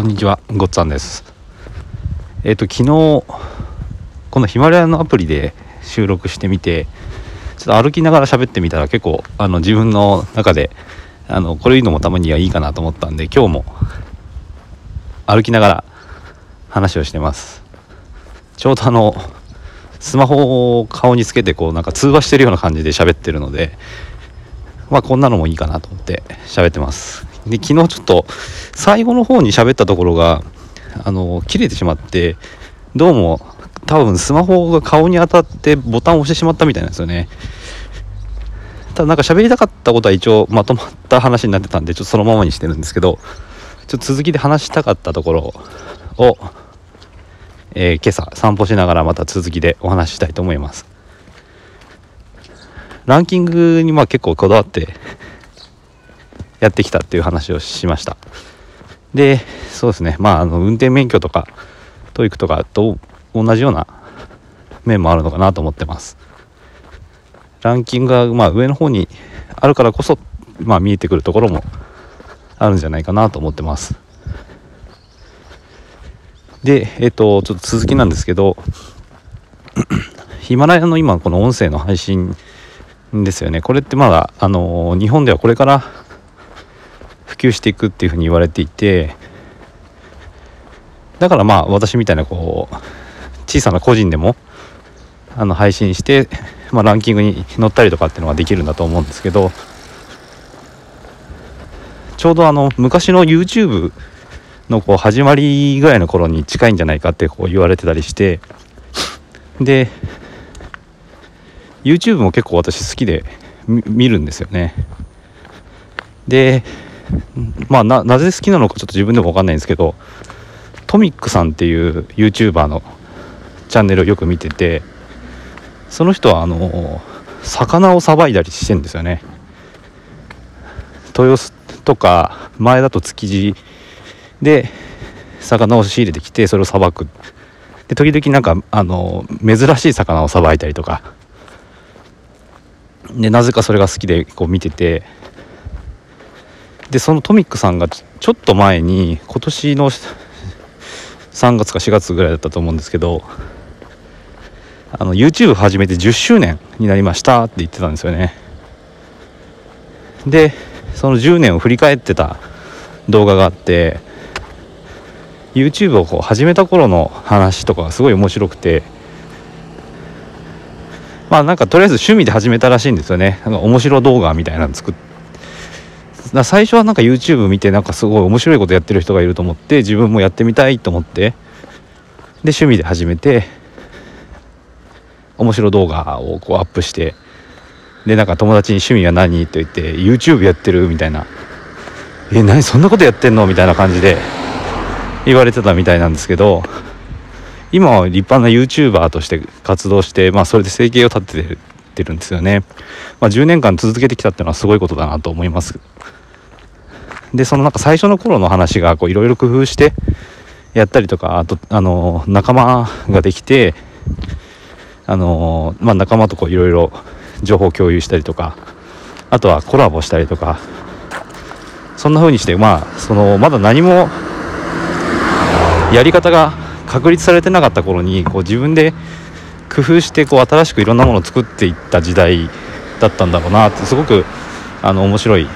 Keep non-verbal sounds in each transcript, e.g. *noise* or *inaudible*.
こんにちは、ごっつぁんです。えっ、ー、と、昨日、このヒマラヤのアプリで収録してみて、ちょっと歩きながら喋ってみたら結構、あの、自分の中で、あの、これいうのもたまにはいいかなと思ったんで、今日も歩きながら話をしてます。ちょうどあの、スマホを顔につけて、こう、なんか通話してるような感じで喋ってるので、まあ、こんなのもいいかなと思って喋ってます。で昨日ちょっと最後の方に喋ったところがあの切れてしまってどうも多分スマホが顔に当たってボタンを押してしまったみたいなんですよね。ただなんか喋りたかったことは一応まとまった話になってたんでちょっとそのままにしてるんですけどちょっと続きで話したかったところを、えー、今朝散歩しながらまた続きでお話ししたいと思います。ランキングにまあ結構こだわってやってきたっていう話をしました。でそうですね。まああの運転免許とか TOEIC とかと同じような面もあるのかなと思ってます。ランキングがまあ上の方にあるからこそまあ見えてくるところもあるんじゃないかなと思ってます。でえっ、とちょっと続きなんですけどヒマラヤの今この音声の配信ですよね。これってまだあの日本ではこれから普及していくっていうふうに言われていてだからまあ私みたいなこう小さな個人でもあの配信して、まあ、ランキングに載ったりとかっていうのができるんだと思うんですけどちょうどあの昔の YouTube のこう始まりぐらいの頃に近いんじゃないかってこう言われてたりしてで YouTube も結構私好きで見るんですよね。でまあななぜ好きなのかちょっと自分でも分かんないんですけどトミックさんっていう YouTuber のチャンネルをよく見ててその人はあの魚をさばいたりしてんですよね。豊洲とか前だと築地で魚を仕入れてきてそれをさばく。で時々なんかあの珍しい魚をさばいたりとか。でなぜかそれが好きでこう見ててでそのトミックさんがちょっと前に今年の3月か4月ぐらいだったと思うんですけどあの YouTube 始めて10周年になりましたって言ってたんですよね。でその10年を振り返ってた動画があって YouTube をこう始めた頃の話とかがすごい面白くてまあなんかとりあえず趣味で始めたらしいんですよね。なんか面白動画みたいなの作ってだ最初はなんか YouTube 見てなんかすごい面白いことやってる人がいると思って自分もやってみたいと思ってで趣味で始めて面白動画をこうアップしてでなんか友達に趣味は何と言って YouTube やってるみたいな。え何そんなことやってんの？みたいな感じで言われてたみたいなんですけど今は立派な YouTuber として活動して、まあ、それで生計を立ててるんですよね、まあ、10年間続けてきたっていうのはすごいことだなと思います。でそのなんか最初の頃の話がいろいろ工夫してやったりとかあとあの仲間ができてあの、まあ、仲間といろいろ情報共有したりとかあとはコラボしたりとかそんな風にしてまあそのまだ何もやり方が確立されてなかった頃にこう自分で工夫してこう新しくいろんなものを作っていった時代だったんだろうなってすごくあの面白い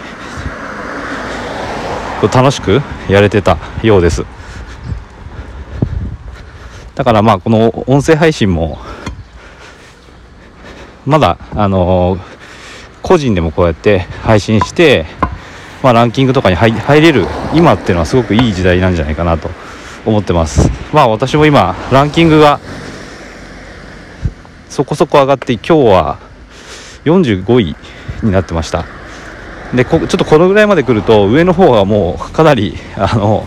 楽しくやれてたようです。だからまあこの音声配信もまだあの個人でもこうやって配信して、まあ、ランキングとかに入れる今っていうのはすごくいい時代なんじゃないかなと思ってます。まあ私も今ランキングがそこそこ上がって今日は45位になってました。でこちょっとこのぐらいまで来ると上の方はもうかなりあの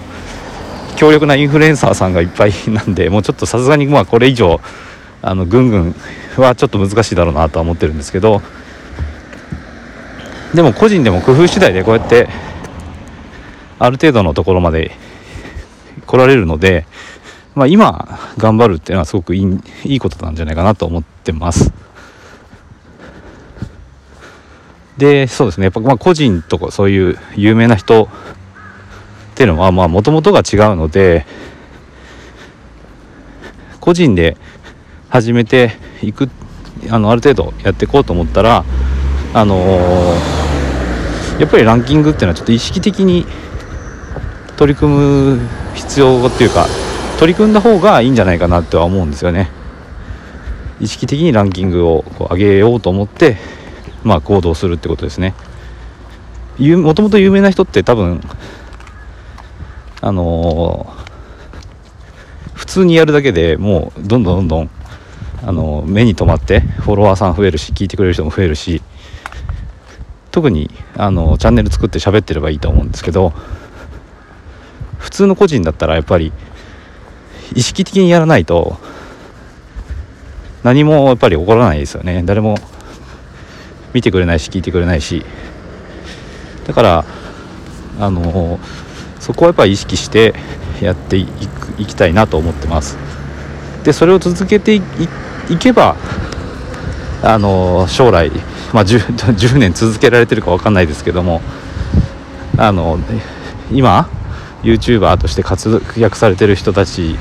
強力なインフルエンサーさんがいっぱいなんでもうちょっとさすがにまあこれ以上あのぐんぐんはちょっと難しいだろうなとは思ってるんですけどでも個人でも工夫次第でこうやってある程度のところまで来られるので、まあ、今頑張るっていうのはすごくいいいいことなんじゃないかなと思ってます。でそうですね。やっぱまあ個人とかそういう有名な人っていうのはまあもともとが違うので個人で始めていくあのある程度やっていこうと思ったらあのー、やっぱりランキングっていうのはちょっと意識的に取り組む必要っていうか取り組んだ方がいいんじゃないかなとは思うんですよね。意識的にランキングをこう上げようと思ってまあ行動するってことですね。もともと有名な人って多分あのー、普通にやるだけでもうどんどんどんどんあの目に留まってフォロワーさん増えるし聞いてくれる人も増えるし特にあのチャンネル作って喋ってればいいと思うんですけど普通の個人だったらやっぱり意識的にやらないと何もやっぱり起こらないですよね。誰も見てくれないし聞いてくれないし。だからあのそこはやっぱり意識してやっていくいきたいなと思ってます。でそれを続けていけばあの将来、まあ10、10, *laughs* 年続けられてるか分かんないですけどもあの今 YouTuber として活躍されてる人たち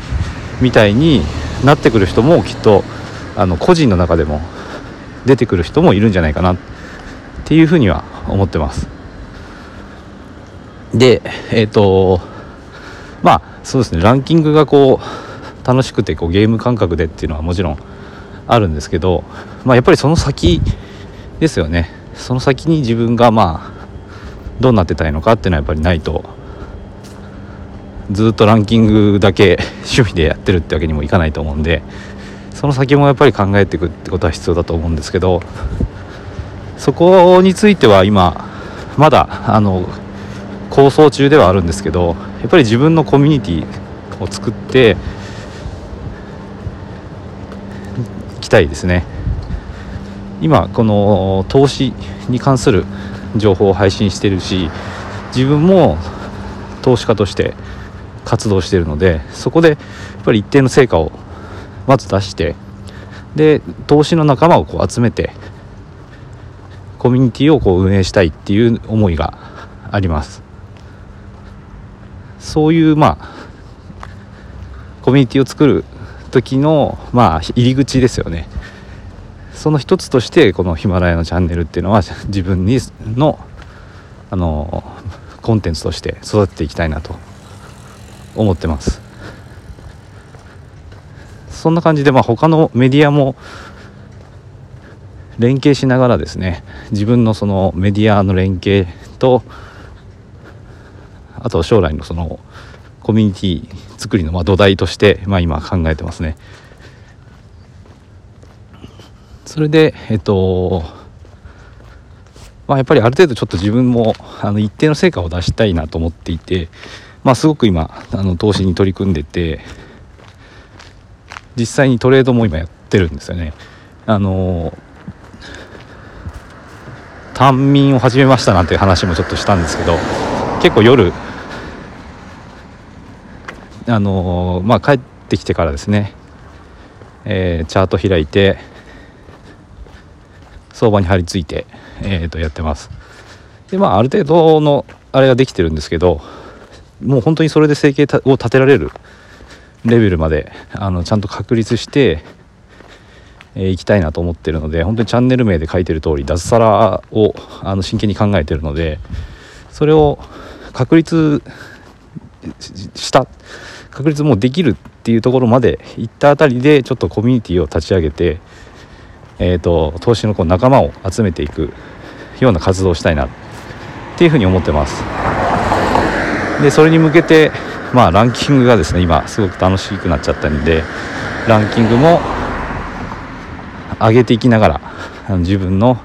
みたいになってくる人もきっとあの個人の中でも出てくる人もいるんじゃないかなっていうふうには思ってます。でえっ、ー、とまあそうですね。ランキングがこう楽しくてこうゲーム感覚でっていうのはもちろんあるんですけど、まあ、やっぱりその先ですよね。その先に自分がまあどうなってたいのかっていうのはやっぱりないと。ずっとランキングだけ *laughs* 趣味でやってるってわけにもいかないと思うんで。その先もやっぱり考えていくってことは必要だと思うんですけどそこについては今まだあの構想中ではあるんですけどやっぱり自分のコミュニティを作っていきたいですね。今この投資に関する情報を配信してるし自分も投資家として活動しているのでそこでやっぱり一定の成果をまず出してで投資の仲間をこう集めてコミュニティをこう運営したいっていう思いがあります。そういうまあコミュニティを作る時のまあ入り口ですよね。その一つとしてこのヒマラヤのチャンネルっていうのは自分にのあのコンテンツとして育てていきたいなと思ってます。そんな感じでまあ他のメディアも連携しながらですね自分のそのメディアの連携とあと将来のそのコミュニティ作りのま土台として、まあ、今考えてますね。それでえっとまあやっぱりある程度ちょっと自分もあの一定の成果を出したいなと思っていてまあすごく今あの投資に取り組んでて実際にトレードも今やってるんですよね。あの単眠を始めましたなんて話もちょっとしたんですけど結構夜あのまあ帰ってきてからですね、えー、チャート開いて相場に張り付いて、えー、とやってますでまあある程度のあれができてるんですけどもう本当にそれで生計を立てられるレベルまであのちゃんと確立してい、えー、きたいなと思ってるので本当にチャンネル名で書いてる通り脱サラをあの真剣に考えてるのでそれを確立した確率もできるっていうところまで行ったあたりでちょっとコミュニティを立ち上げて、えーと、投資のこう仲間を集めていくような活動をしたいなっていうふうに思ってます。でそれに向けてまあランキングがですね今すごく楽しくなっちゃったんでランキングも上げていきながら自分の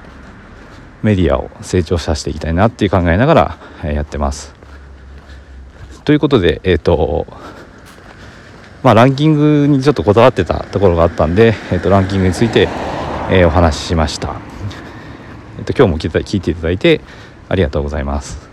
メディアを成長させていきたいなっていう考えながらやってます。ということでえ、ー、とまあ、ランキングにちょっとこだわってたところがあったんで、えー、とランキングについて、えー、お話ししました、えー、と今日も聞いていただいてありがとうございます。